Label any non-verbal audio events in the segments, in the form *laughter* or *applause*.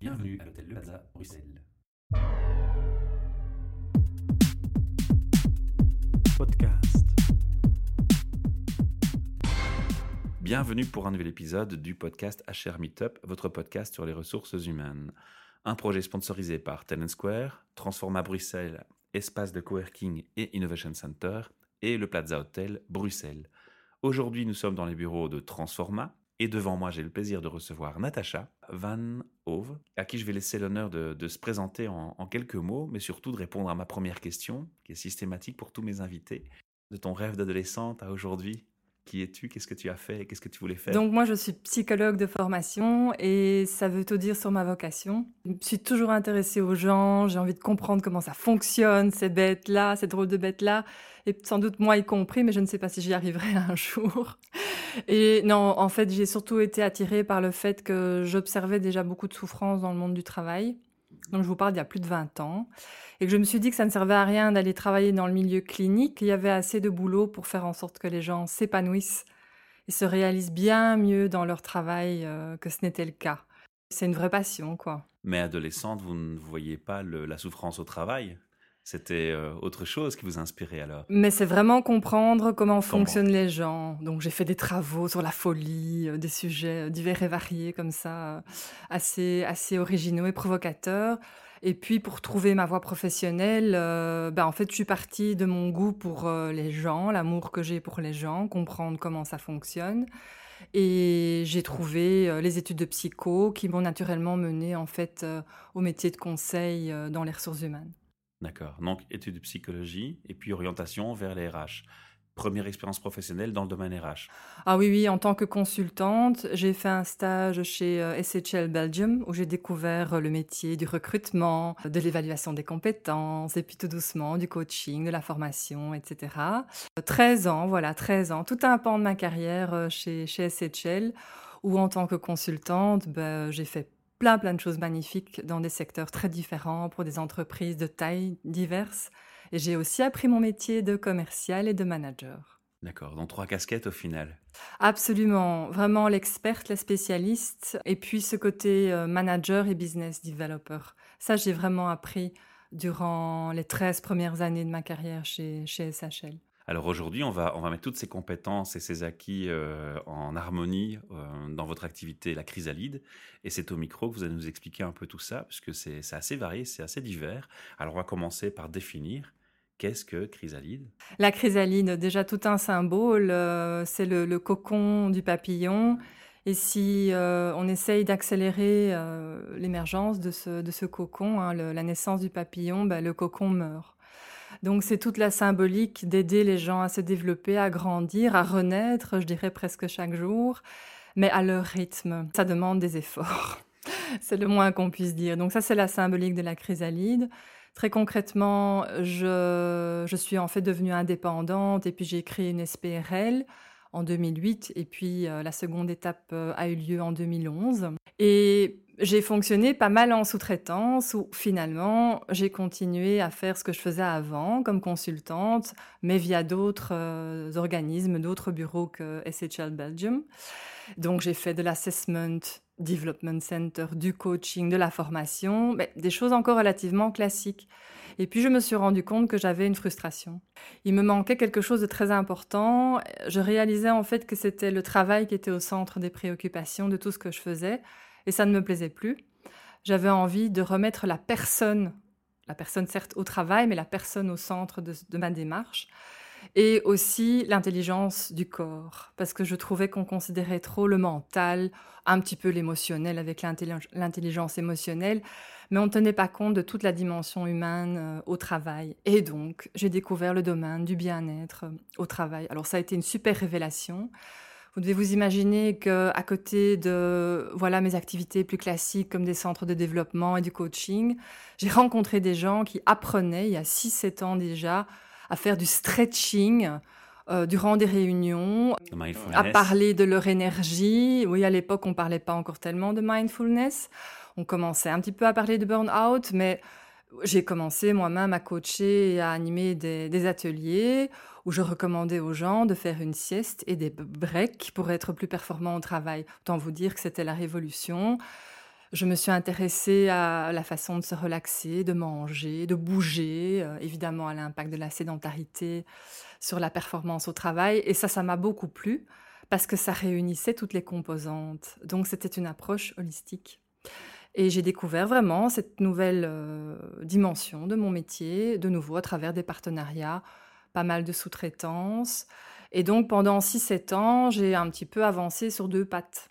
Bienvenue à l'hôtel Le Plaza, Bruxelles. Podcast. Bienvenue pour un nouvel épisode du podcast HR Meetup, votre podcast sur les ressources humaines. Un projet sponsorisé par Talent Square, Transforma Bruxelles, espace de coworking et innovation center, et le Plaza Hotel Bruxelles. Aujourd'hui, nous sommes dans les bureaux de Transforma, et devant moi, j'ai le plaisir de recevoir Natacha Van Hove, à qui je vais laisser l'honneur de, se présenter en, en quelques mots, mais surtout de répondre à ma première question, qui est systématique pour tous mes invités. De ton rêve d'adolescente à aujourd'hui, qui es-tu Qu'est-ce que tu as fait Qu'est-ce que tu voulais faire Donc moi, je suis psychologue de formation et ça veut tout dire sur ma vocation. Je suis toujours intéressée aux gens, j'ai envie de comprendre comment ça fonctionne, ces bêtes-là, ces drôles de bêtes-là, et sans doute moi y compris, mais je ne sais pas si j'y arriverai un jour. Et non, en fait, j'ai surtout été attirée par le fait que j'observais déjà beaucoup de souffrance dans le monde du travail. Donc je vous parle d'il y a plus de 20 ans. Et que je me suis dit que ça ne servait à rien d'aller travailler dans le milieu clinique. Il y avait assez de boulot pour faire en sorte que les gens s'épanouissent et se réalisent bien mieux dans leur travail euh, que ce n'était le cas. C'est une vraie passion, quoi. Mais adolescente, vous ne voyez pas la souffrance au travail? C'était euh, autre chose qui vous inspirait alors? Mais c'est vraiment comprendre comment fonctionnent les gens. Donc j'ai fait des travaux sur la folie, euh, des sujets euh, divers et variés comme ça, assez, assez originaux et provocateurs. Et puis pour trouver ma voie professionnelle, euh, ben, en fait je suis partie de mon goût pour euh, les gens, l'amour que j'ai pour les gens, comprendre comment ça fonctionne. Et j'ai trouvé euh, les études de psycho qui m'ont naturellement mené en fait au métier de conseil dans les ressources humaines. D'accord. Donc, études de psychologie et puis orientation vers les RH. Première expérience professionnelle dans le domaine RH. Ah oui, oui, en tant que consultante, j'ai fait un stage chez euh, SHL Belgium où j'ai découvert euh, le métier du recrutement, de l'évaluation des compétences et puis tout doucement du coaching, de la formation, etc. Euh, 13 ans, voilà, 13 ans, tout un pan de ma carrière euh, chez, chez SHL où en tant que consultante, ben, j'ai fait plein, plein de choses magnifiques dans des secteurs très différents pour des entreprises de tailles diverses. Et j'ai aussi appris mon métier de commercial et de manager. D'accord. Donc, trois casquettes au final. Absolument, vraiment l'experte, la spécialiste, et puis ce côté euh, manager et business developer. Ça, j'ai vraiment appris durant les 13 premières années de ma carrière chez, chez SHL. Alors aujourd'hui, on va, on va mettre toutes ces compétences et ces acquis euh, en harmonie euh, dans votre activité, la chrysalide. Et c'est au micro que vous allez nous expliquer un peu tout ça, puisque c'est assez varié, c'est assez divers. Alors on va commencer par définir qu'est-ce que chrysalide La chrysalide, déjà tout un symbole, euh, c'est le, cocon du papillon. Et si on essaye d'accélérer l'émergence de ce, de ce cocon, hein, la naissance du papillon, ben, le cocon meurt. Donc c'est toute la symbolique d'aider les gens à se développer, à grandir, à renaître, je dirais presque chaque jour, mais à leur rythme. Ça demande des efforts. *laughs* c'est le moins qu'on puisse dire. Donc ça c'est la symbolique de la chrysalide. Très concrètement, je, je suis en fait devenue indépendante et puis j'ai créé une SPRL en 2008 et puis euh, la seconde étape euh, a eu lieu en 2011. Et j'ai fonctionné pas mal en sous-traitance où finalement j'ai continué à faire ce que je faisais avant comme consultante, mais via d'autres euh, organismes, d'autres bureaux que SHL Belgium. Donc j'ai fait de l'assessment, development center, du coaching, de la formation, des choses encore relativement classiques. Et puis je me suis rendu compte que j'avais une frustration. Il me manquait quelque chose de très important. Je réalisais en fait que c'était le travail qui était au centre des préoccupations de tout ce que je faisais, et ça ne me plaisait plus. J'avais envie de remettre la personne, la personne certes au travail, mais la personne au centre de, ma démarche et aussi l'intelligence du corps, parce que je trouvais qu'on considérait trop le mental, un petit peu l'émotionnel avec l'intellig- l'intelligence émotionnelle, mais on ne tenait pas compte de toute la dimension humaine euh, au travail. Et donc, j'ai découvert le domaine du bien-être euh, au travail. Alors, ça a été une super révélation. Vous devez vous imaginer que à côté de voilà mes activités plus classiques comme des centres de développement et du coaching, j'ai rencontré des gens qui apprenaient il y a 6-7 ans déjà à faire du stretching euh, durant des réunions, mindfulness. à parler de leur énergie. Oui, à l'époque, on parlait pas encore tellement de mindfulness. On commençait un petit peu à parler de burn-out, mais j'ai commencé moi-même à coacher et à animer des, des ateliers où je recommandais aux gens de faire une sieste et des breaks pour être plus performants au travail. Autant vous dire que c'était la révolution. Je me suis intéressée à la façon de se relaxer, de manger, de bouger, euh, évidemment à l'impact de la sédentarité sur la performance au travail. Et ça, ça m'a beaucoup plu parce que ça réunissait toutes les composantes. Donc c'était une approche holistique. Et j'ai découvert vraiment cette nouvelle euh, dimension de mon métier, de nouveau à travers des partenariats, pas mal de sous-traitance. Et donc pendant 6-7 ans, j'ai un petit peu avancé sur deux pattes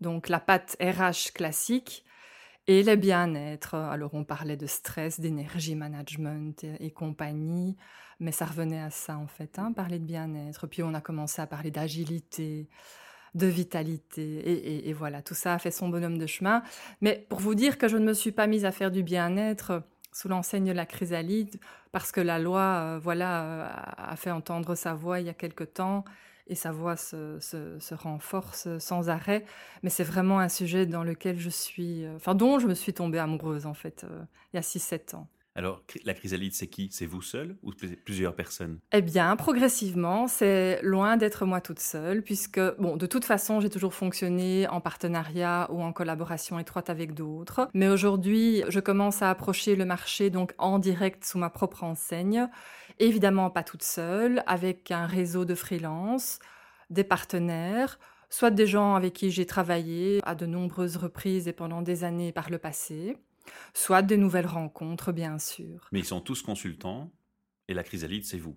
donc la patte RH classique et le bien-être. Alors on parlait de stress, d'énergie management et, compagnie, mais ça revenait à ça en fait, hein, parler de bien-être. Puis on a commencé à parler d'agilité, de vitalité, et, voilà, tout ça a fait son bonhomme de chemin. Mais pour vous dire que je ne me suis pas mise à faire du bien-être sous l'enseigne la chrysalide, parce que la loi, euh, voilà, euh, a fait entendre sa voix il y a quelque temps et sa voix se, renforce sans arrêt. Mais c'est vraiment un sujet dans lequel je suis, euh, enfin dont je me suis tombée amoureuse en fait il y a 6-7 ans. Alors, la chrysalide, c'est qui? C'est vous seul ou plusieurs personnes? Eh bien, progressivement, c'est loin d'être moi toute seule, puisque, bon, de toute façon, j'ai toujours fonctionné en partenariat ou en collaboration étroite avec d'autres. Mais aujourd'hui, je commence à approcher le marché, donc en direct sous ma propre enseigne. Évidemment, pas toute seule, avec un réseau de freelance, des partenaires, soit des gens avec qui j'ai travaillé à de nombreuses reprises et pendant des années par le passé soit des nouvelles rencontres, bien sûr. Mais ils sont tous consultants, et la chrysalide, c'est vous.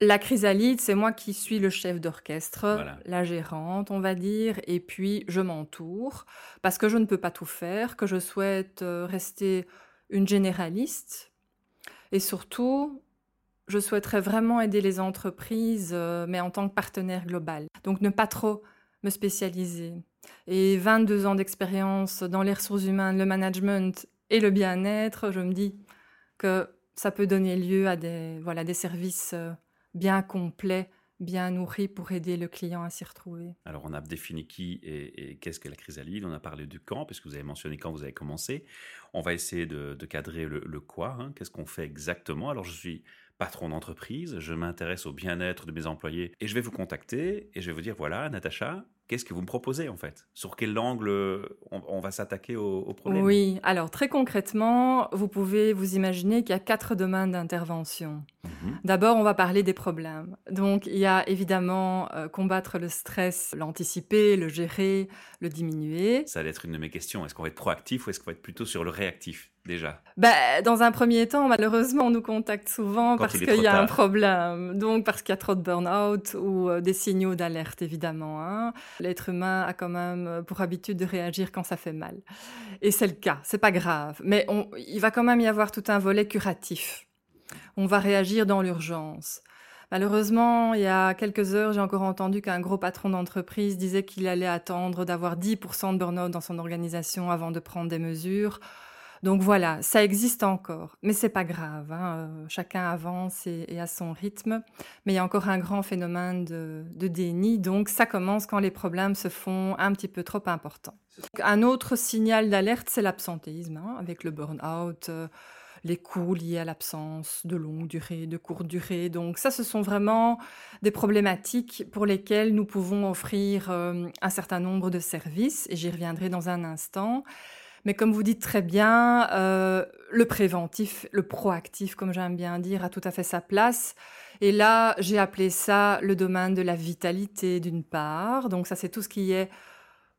La chrysalide, c'est moi qui suis le chef d'orchestre, la gérante, on va dire, et puis je m'entoure, parce que je ne peux pas tout faire, que je souhaite euh, rester une généraliste, et surtout, je souhaiterais vraiment aider les entreprises, euh, mais en tant que partenaire global. Donc ne pas trop me spécialiser. Et 22 ans d'expérience dans les ressources humaines, le management et le bien-être, je me dis que ça peut donner lieu à des, voilà, des services euh, bien complets, bien nourris pour aider le client à s'y retrouver. Alors, on a défini qui et, qu'est-ce que la chrysalide. On a parlé du quand, puisque vous avez mentionné quand vous avez commencé. On va essayer de, cadrer le, quoi. Hein. Qu'est-ce qu'on fait exactement? Alors, je suis patron d'entreprise, je m'intéresse au bien-être de mes employés et je vais vous contacter et je vais vous dire voilà, Natacha, qu'est-ce que vous me proposez en fait? Sur quel angle on, va s'attaquer au, problème? Oui, alors très concrètement, vous pouvez vous imaginer qu'il y a quatre domaines d'intervention. Mhm. D'abord, on va parler des problèmes. Donc, il y a évidemment euh, combattre le stress, l'anticiper, le gérer, le diminuer. Ça va être une de mes questions. Est-ce qu'on va être proactif ou est-ce qu'on va être plutôt sur le réactif? Déjà bah, Dans un premier temps, malheureusement, on nous contacte souvent parce qu'il y a un problème. Donc, parce qu'il y a trop de burn-out ou euh, des signaux d'alerte, évidemment. Hein. L'être humain a quand même euh, pour habitude de réagir quand ça fait mal. Et c'est le cas, c'est pas grave. Mais il va quand même y avoir tout un volet curatif. On va réagir dans l'urgence. Malheureusement, il y a quelques heures, j'ai encore entendu qu'un gros patron d'entreprise disait qu'il allait attendre d'avoir 10% de burn-out dans son organisation avant de prendre des mesures. Donc voilà, ça existe encore, mais c'est pas grave. Hein, euh, chacun avance et, à son rythme. Mais il y a encore un grand phénomène de, déni. Donc ça commence quand les problèmes se font un petit peu trop importants. Un autre signal d'alerte, c'est l'absentéisme, hein, avec le burn-out. Euh, les coûts liés à l'absence de longue durée, de courte durée. Donc ça, ce sont vraiment des problématiques pour lesquelles nous pouvons offrir euh, un certain nombre de services, et j'y reviendrai dans un instant. Mais comme vous dites très bien, euh, le préventif, le proactif, comme j'aime bien dire, a tout à fait sa place. Et là, j'ai appelé ça le domaine de la vitalité d'une part. Donc ça, c'est tout ce qui est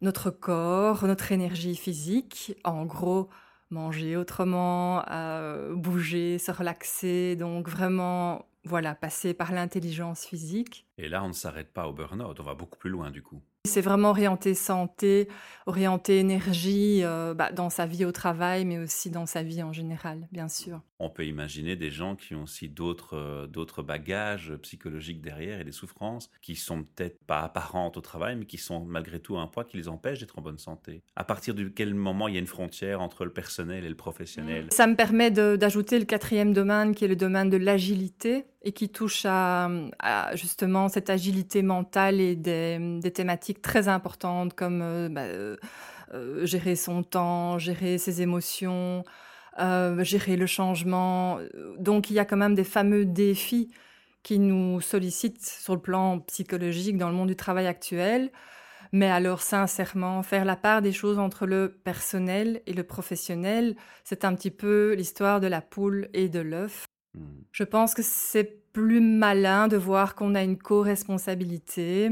notre corps, notre énergie physique. En gros, manger autrement, euh, bouger, se relaxer. Donc vraiment, voilà, passer par l'intelligence physique. Et là, on ne s'arrête pas au burn-out, on va beaucoup plus loin du coup. C'est vraiment orienté santé, orienté énergie euh, bah, dans sa vie au travail, mais aussi dans sa vie en général, bien sûr. On peut imaginer des gens qui ont aussi d'autres euh, d'autres bagages psychologiques derrière et des souffrances qui sont peut-être pas apparentes au travail, mais qui sont malgré tout un poids qui les empêche d'être en bonne santé. À partir de quel moment il y a une frontière entre le personnel et le professionnel? Ça me permet d'ajouter le quatrième domaine qui est le domaine de l'agilité et qui touche à, justement cette agilité mentale et des, thématiques très importantes comme euh, bah, euh, gérer son temps, gérer ses émotions, gérer le changement. Donc il y a quand même des fameux défis qui nous sollicitent sur le plan psychologique dans le monde du travail actuel. Mais alors, sincèrement, faire la part des choses entre le personnel et le professionnel, c'est un petit peu l'histoire de la poule et de l'œuf. Hmm. Je pense que c'est plus malin de voir qu'on a une co-responsabilité,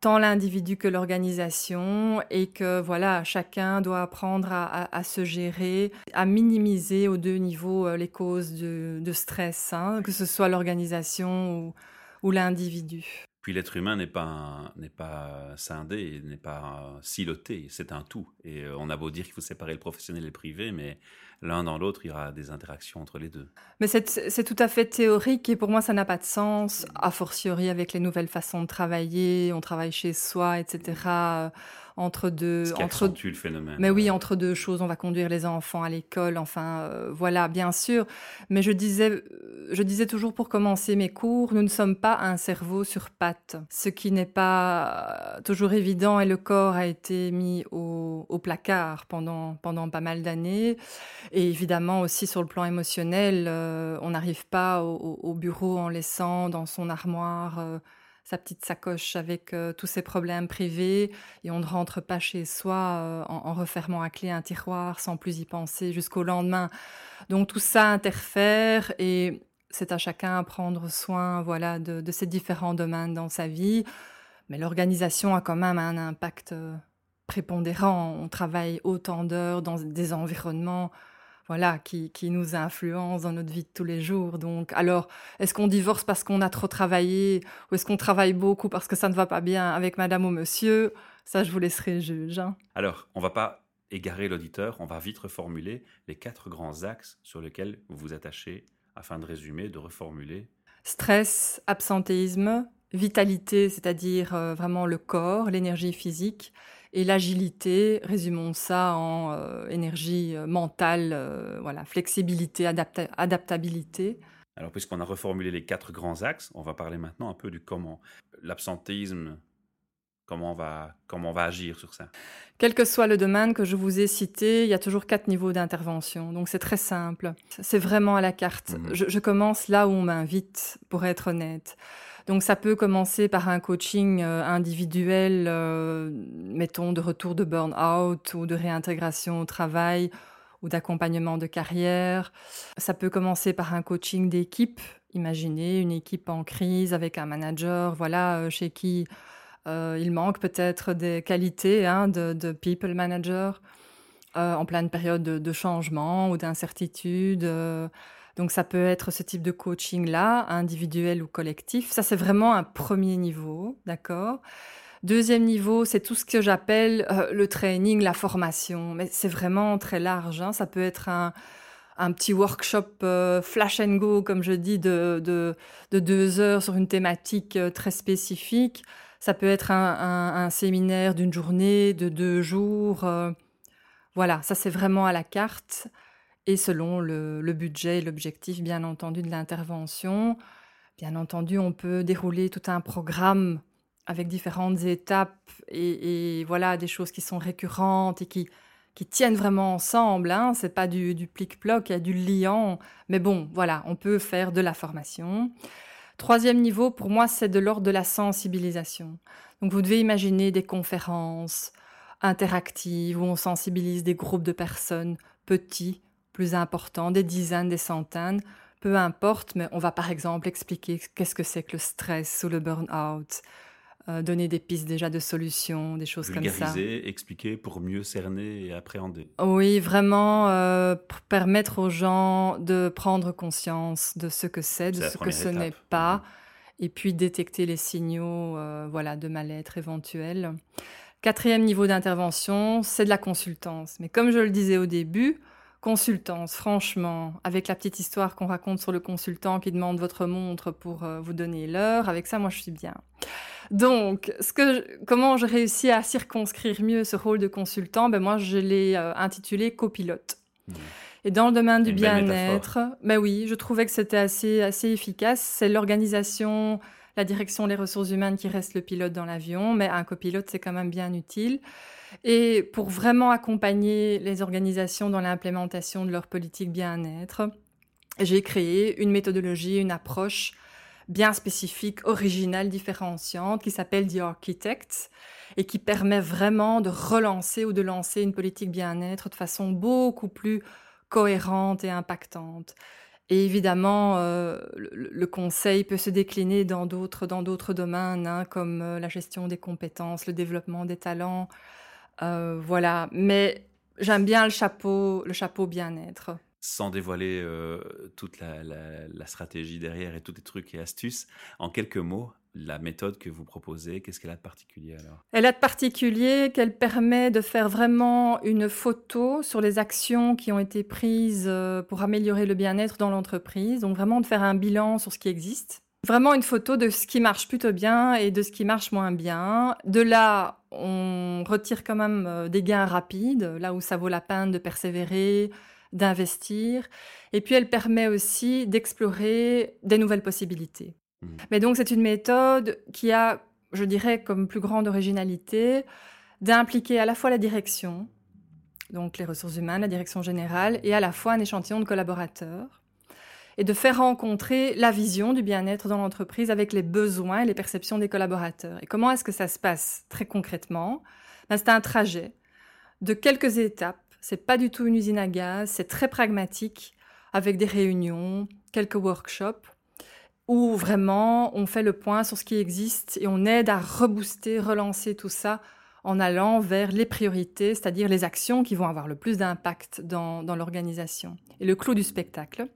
tant l'individu que l'organisation, et que voilà, chacun doit apprendre à, se gérer, à minimiser aux deux niveaux euh, les causes de, stress, hein, que ce soit l'organisation ou l'individu. Puis l'être humain n'est pas, n'est pas scindé, n'est pas siloté, c'est un tout. Et euh, on a beau dire qu'il faut séparer le professionnel et le privé, mais l'un dans l'autre, il y aura des interactions entre les deux. Mais c'est tout à fait théorique et pour moi, ça n'a pas de sens, a fortiori avec les nouvelles façons de travailler, on travaille chez soi, etc entre deux. Ce entre le phénomène. Mais oui, entre deux choses, on va conduire les enfants à l'école, enfin, euh, voilà, bien sûr. Mais je disais, euh, je disais toujours pour commencer mes cours, nous ne sommes pas un cerveau sur pattes, ce qui n'est pas euh, toujours évident et le corps a été mis au, au placard pendant, pendant pas mal d'années. Et évidemment aussi sur le plan émotionnel, on n'arrive pas au, au, bureau en laissant dans son armoire sa petite sacoche avec euh, tous ses problèmes privés et on ne rentre pas chez soi euh, en, refermant à clé un tiroir sans plus y penser jusqu'au lendemain. Donc tout ça interfère et c'est à chacun à prendre soin voilà de, de ces différents domaines dans sa vie. Mais l'organisation a quand même un impact euh, prépondérant. On travaille autant d'heures dans des environnements voilà, qui, qui, nous influence dans notre vie de tous les jours. Donc, alors, est-ce qu'on divorce parce qu'on a trop travaillé ou est-ce qu'on travaille beaucoup parce que ça ne va pas bien avec madame ou monsieur? Ça, je vous laisserai juge. Hein. Alors, on va pas égarer l'auditeur, on va vite reformuler les quatre grands axes sur lesquels vous vous attachez afin de résumer, de reformuler. Stress, absentéisme, vitalité, c'est-à-dire euh, vraiment le corps, l'énergie physique, et l'agilité, résumons ça en euh, énergie euh, mentale, euh, voilà, flexibilité, adaptabilité. Alors, puisqu'on a reformulé les quatre grands axes, on va parler maintenant un peu du comment. L'absentéisme, comment on va, comment on va agir sur ça? Quel que soit le domaine que je vous ai cité, il y a toujours quatre niveaux d'intervention. Donc, c'est très simple. C'est vraiment à la carte. Mmh je, je commence là où on m'invite, pour être honnête. Donc ça peut commencer par un coaching euh, individuel, euh, mettons de retour de burn-out ou de réintégration au travail ou d'accompagnement de carrière. Ça peut commencer par un coaching d'équipe. Imaginez une équipe en crise avec un manager, voilà, euh, chez qui il manque peut-être des qualités hein, de, people manager en pleine période de, de changement ou d'incertitude. Donc ça peut être ce type de coaching-là, individuel ou collectif. Ça, c'est vraiment un premier niveau, d'accord? Deuxième niveau, c'est tout ce que j'appelle euh, le training, la formation. Mais c'est vraiment très large. Hein. Ça peut être un, petit workshop euh, flash and go, comme je dis, de, de, deux heures sur une thématique euh, très spécifique. Ça peut être un séminaire d'une journée, de deux jours. voilà, ça c'est vraiment à la carte et selon le, budget et l'objectif, bien entendu, de l'intervention. Bien entendu, on peut dérouler tout un programme avec différentes étapes et, voilà des choses qui sont récurrentes et qui, tiennent vraiment ensemble. Hein. C'est pas du, du plic-ploc, il y a du liant. Mais bon, voilà, on peut faire de la formation. Troisième niveau, pour moi, c'est de l'ordre de la sensibilisation. Donc, vous devez imaginer des conférences interactives où on sensibilise des groupes de personnes petits, plus important, des dizaines, des centaines, peu importe, mais on va par exemple expliquer qu'est-ce que c'est que le stress ou le burn-out, euh, donner des pistes déjà de solutions, des choses comme ça. expliquer pour mieux cerner et appréhender. Oui, vraiment euh, permettre aux gens de prendre conscience de ce que c'est, de ce que ce n'est pas, mhm. et puis détecter les signaux euh, voilà, de mal-être éventuel. Quatrième niveau d'intervention, c'est de la consultance. Mais comme je le disais au début, Consultance, franchement, avec la petite histoire qu'on raconte sur le consultant qui demande votre montre pour euh, vous donner l'heure, avec ça, moi, je suis bien. Donc, ce que comment je réussis à circonscrire mieux ce rôle de consultant? Ben Moi, je l'ai euh, intitulé copilote. Mmh. Et dans le domaine du bien-être, ben oui, je trouvais que c'était assez, assez efficace. C'est l'organisation, la direction des ressources humaines qui reste le pilote dans l'avion, mais un copilote, c'est quand même bien utile. Et pour vraiment accompagner les organisations dans l'implémentation de leur politique bien-être, j'ai créé une méthodologie, une approche bien spécifique, originale, différenciante, qui s'appelle The Architects et qui permet vraiment de relancer ou de lancer une politique bien-être de façon beaucoup plus cohérente et impactante. Et évidemment, euh, le, conseil peut se décliner dans d'autres dans d'autres domaines, hein, comme euh, la gestion des compétences, le développement des talents, euh, voilà. Mais j'aime bien le chapeau le chapeau bien-être. Sans dévoiler toute la, la, stratégie derrière et tous les trucs et astuces, en quelques mots, la méthode que vous proposez, qu'est-ce qu'elle a de particulier alors? Elle a de particulier qu'elle permet de faire vraiment une photo sur les actions qui ont été prises euh, pour améliorer le bien-être dans l'entreprise, donc vraiment de faire un bilan sur ce qui existe. Vraiment une photo de ce qui marche plutôt bien et de ce qui marche moins bien. De là, on retire quand même euh, des gains rapides, là où ça vaut la peine de persévérer, d'investir. Et puis elle permet aussi d'explorer des nouvelles possibilités. Mmh. Mais donc c'est une méthode qui a, je dirais, comme plus grande originalité d'impliquer à la fois la direction, donc les ressources humaines, la direction générale, et à la fois un échantillon de collaborateurs, et de faire rencontrer la vision du bien-être dans l'entreprise avec les besoins et les perceptions des collaborateurs. Et comment est-ce que ça se passe très concrètement? Ben, C'est un trajet de quelques étapes. C'est pas du tout une usine à gaz, c'est très pragmatique, avec des réunions, quelques workshops où vraiment on fait le point sur ce qui existe et on aide à rebooster, relancer tout ça en allant vers les priorités, c'est-à-dire les actions qui vont avoir le plus d'impact dans, dans l'organisation. Et le clou du spectacle,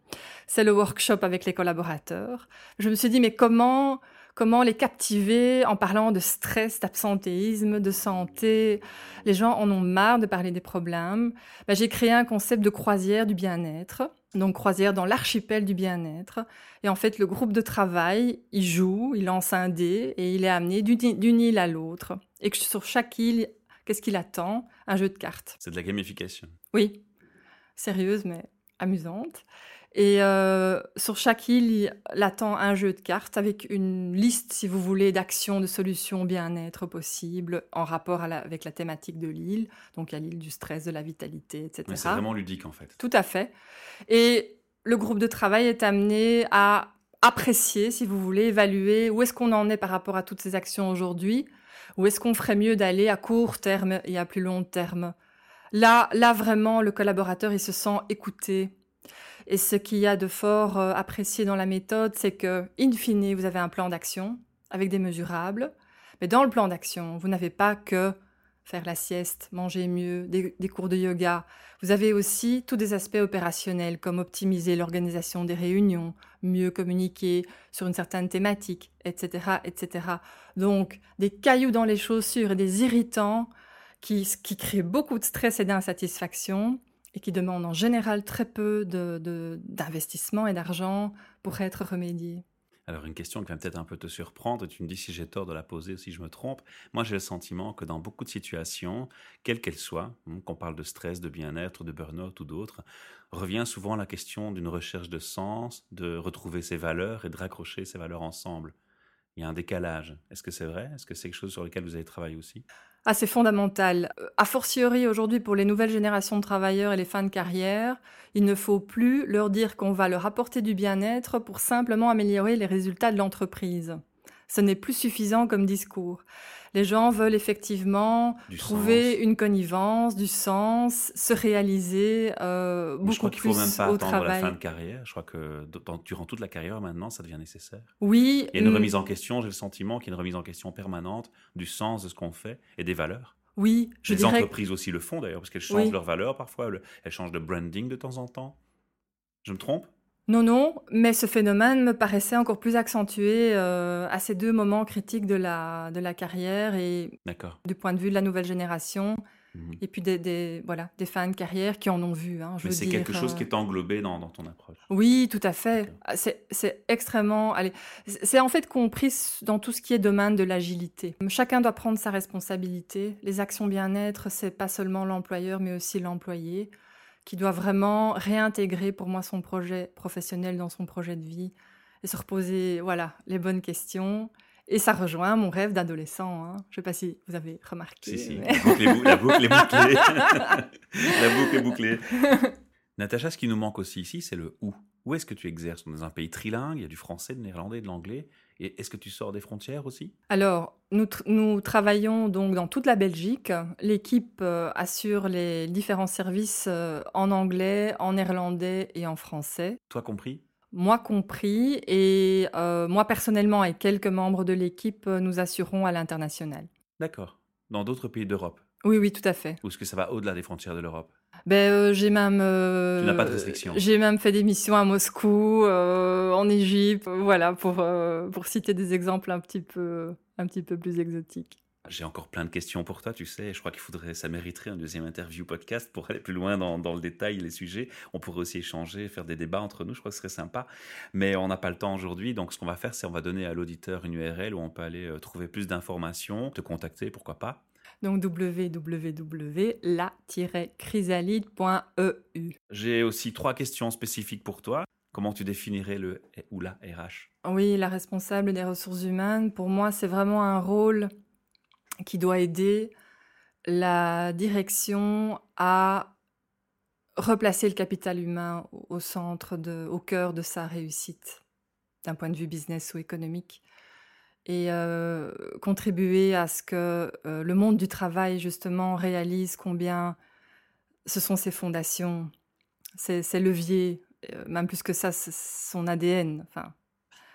c'est le workshop avec les collaborateurs. Je me suis dit, mais comment, comment les captiver en parlant de stress, d'absentéisme, de santé Les gens en ont marre de parler des problèmes. Ben, j'ai créé un concept de croisière du bien-être donc croisière dans l'archipel du bien-être. Et en fait, le groupe de travail, il joue, il lance un dé et il est amené d'une île à l'autre. Et que sur chaque île, qu'est-ce qu'il attend? Un jeu de cartes. C'est de la gamification. Oui, sérieuse mais amusante. Et euh, sur chaque île, il attend un jeu de cartes avec une liste, si vous voulez, d'actions, de solutions bien-être possibles en rapport avec la thématique de l'île. Donc, il y a l'île du stress, de la vitalité, etc. c'est vraiment ludique, en fait. Tout à fait. Et le groupe de travail est amené à apprécier, si vous voulez, évaluer où est-ce qu'on en est par rapport à toutes ces actions aujourd'hui, où est-ce qu'on ferait mieux d'aller à court terme et à plus long terme. Là, là vraiment, le collaborateur, il se sent écouté, et ce qu'il y a de fort euh, apprécié dans la méthode, c'est que, in fine, vous avez un plan d'action avec des mesurables. Mais dans le plan d'action, vous n'avez pas que faire la sieste, manger mieux, des, cours de yoga. Vous avez aussi tous des aspects opérationnels comme optimiser l'organisation des réunions, mieux communiquer sur une certaine thématique, etc., etc. Donc, des cailloux dans les chaussures et des irritants qui, qui créent beaucoup de stress et d'insatisfaction et qui demandent en général très peu d'investissement et d'argent pour être remédiés. Alors une question qui va peut-être un peu te surprendre, et tu me dis si j'ai tort de la poser ou si je me trompe. Moi j'ai le sentiment que dans beaucoup de situations, quelles qu'elles soient, hein, qu'on parle de stress, de bien-être, de burn-out ou d'autres, revient souvent la question d'une recherche de sens, de retrouver ses valeurs et de raccrocher ces valeurs ensemble. Il y a un décalage. Est-ce que c'est vrai? Est-ce que c'est quelque chose sur lequel vous avez travaillé aussi? Ah, c'est fondamental. A fortiori aujourd'hui pour les nouvelles générations de travailleurs et les fins de carrière, il ne faut plus leur dire qu'on va leur apporter du bien-être pour simplement améliorer les résultats de l'entreprise. Ce n'est plus suffisant comme discours. Les gens veulent effectivement trouver une connivence, du sens, se réaliser euh, beaucoup plus au travail. Je crois qu'il faut même pas attendre la fin de carrière. Je crois que durant toute la carrière maintenant, ça devient nécessaire. Oui. Il y a une remise en question. J'ai le sentiment qu'il y a une remise en question permanente du sens de ce qu'on fait et des valeurs. Oui, je Les entreprises aussi le font d'ailleurs parce qu'elles changent leurs valeurs parfois. Elles changent de branding de temps en temps. Je me trompe? Non, non, mais ce phénomène me paraissait encore plus accentué euh, à ces deux moments critiques de la, de la carrière et du point de vue de la nouvelle génération. Mhm. Et puis des, voilà, des fins de carrière qui en ont vu. Hein, mais c'est quelque chose qui est euh, englobé dans, dans ton approche. Oui, tout à fait. Ah, c'est extrêmement. C'est en fait compris dans tout ce qui est domaine de l'agilité. Chacun doit prendre sa responsabilité. Les actions bien-être, c'est pas seulement l'employeur, mais aussi l'employé qui doit vraiment réintégrer pour moi son projet professionnel dans son projet de vie et se reposer voilà les bonnes questions. Et ça rejoint mon rêve d'adolescent. Hein. Je ne sais pas si vous avez remarqué. Si, si, la, boucle est bouclée. *laughs* la boucle est bouclée. Natacha, ce qui nous manque aussi ici, c'est le où. Où est-ce que tu exerces? Dans un pays trilingue, il y a du français, du néerlandais, de l'anglais. Et est-ce que tu sors des frontières aussi? Alors, nous, nous, travaillons donc dans toute la Belgique. L'équipe euh, assure les différents services euh, en anglais, en néerlandais et en français. Toi compris? Moi compris, et euh, moi personnellement et quelques membres de l'équipe, nous assurons à l'international. D'accord. Dans d'autres pays d'Europe? Oui, oui, tout à fait. Ou est-ce que ça va au-delà des frontières de l'Europe? Ben, euh, j'ai même. tu n'as pas de euh, restriction. J'ai même fait des missions à Moscou, euh, en Égypte, voilà, pour, pour citer des exemples un petit peu, un petit peu plus exotiques. J'ai encore plein de questions pour toi, tu sais. Je crois qu'il faudrait, ça mériterait un deuxième interview podcast pour aller plus loin dans, dans le détail, les sujets. On pourrait aussi échanger, faire des débats entre nous. Je crois que ce serait sympa. Mais on n'a pas le temps aujourd'hui. Donc, ce qu'on va faire, c'est on va donner à l'auditeur une URL où on peut aller trouver plus d'informations, te contacter, pourquoi pas donc www.la-chrysalide.eu. J'ai aussi trois questions spécifiques pour toi. Comment tu définirais le ou la RH Oui, la responsable des ressources humaines, pour moi, c'est vraiment un rôle qui doit aider la direction à replacer le capital humain au centre, de, au cœur de sa réussite, d'un point de vue business ou économique et contribuer à ce que le monde du travail, justement, réalise combien ce sont ses fondations, ses, leviers, même plus que ça, son ADN. Enfin,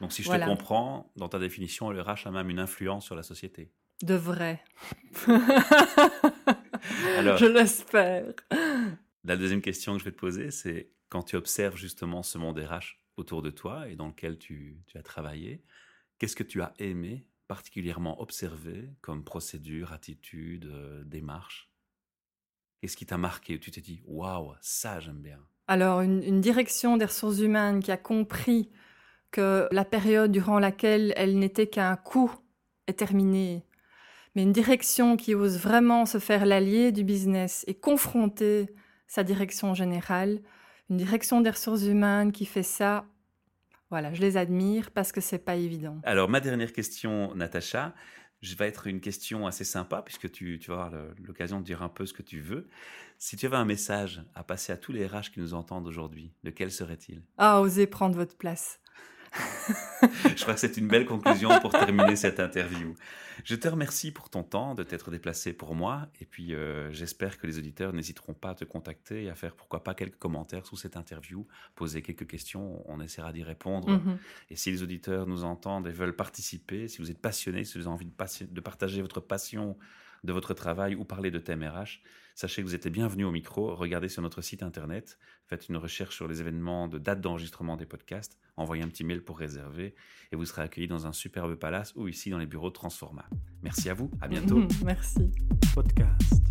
Donc, si je te comprends, dans ta définition, le RH a même une influence sur la société. De vrai. *laughs* Alors, je l'espère. La deuxième question que je vais te poser, c'est quand tu observes justement ce monde RH autour de toi et dans lequel tu, tu as travaillé, Qu'est-ce que tu as aimé particulièrement observer comme procédure, attitude, euh, démarche? Qu'est-ce qui t'a marqué? Tu t'es dit, waouh, ça j'aime bien. Alors, une, direction des ressources humaines qui a compris que la période durant laquelle elle n'était qu'un coût est terminée, mais une direction qui ose vraiment se faire l'allié du business et confronter sa direction générale, une direction des ressources humaines qui fait ça voilà, je les admire parce que c'est pas évident. Alors, ma dernière question, Natacha, je vais être une question assez sympa puisque tu, tu vas avoir l'occasion de dire un peu ce que tu veux. Si tu avais un message à passer à tous les RH qui nous entendent aujourd'hui, lequel serait-il? Ah, osez prendre votre place. Je crois que c'est une belle conclusion pour terminer cette interview. Je te remercie pour ton temps, de t'être déplacé pour moi, et puis euh, j'espère que les auditeurs n'hésiteront pas à te contacter et à faire pourquoi pas quelques commentaires sous cette interview, poser quelques questions, on essaiera d'y répondre. Mhm. Et si les auditeurs nous entendent et veulent participer, si vous êtes passionné, si vous avez envie de, de partager votre passion de votre travail ou parler de thème RH, sachez que vous êtes bienvenus au micro. Regardez sur notre site internet, faites une recherche sur les événements de date d'enregistrement des podcasts, envoyez un petit mail pour réserver et vous serez accueillis dans un superbe palace ou ici dans les bureaux de Transforma. Merci à vous, à bientôt. *laughs* Merci. Podcast.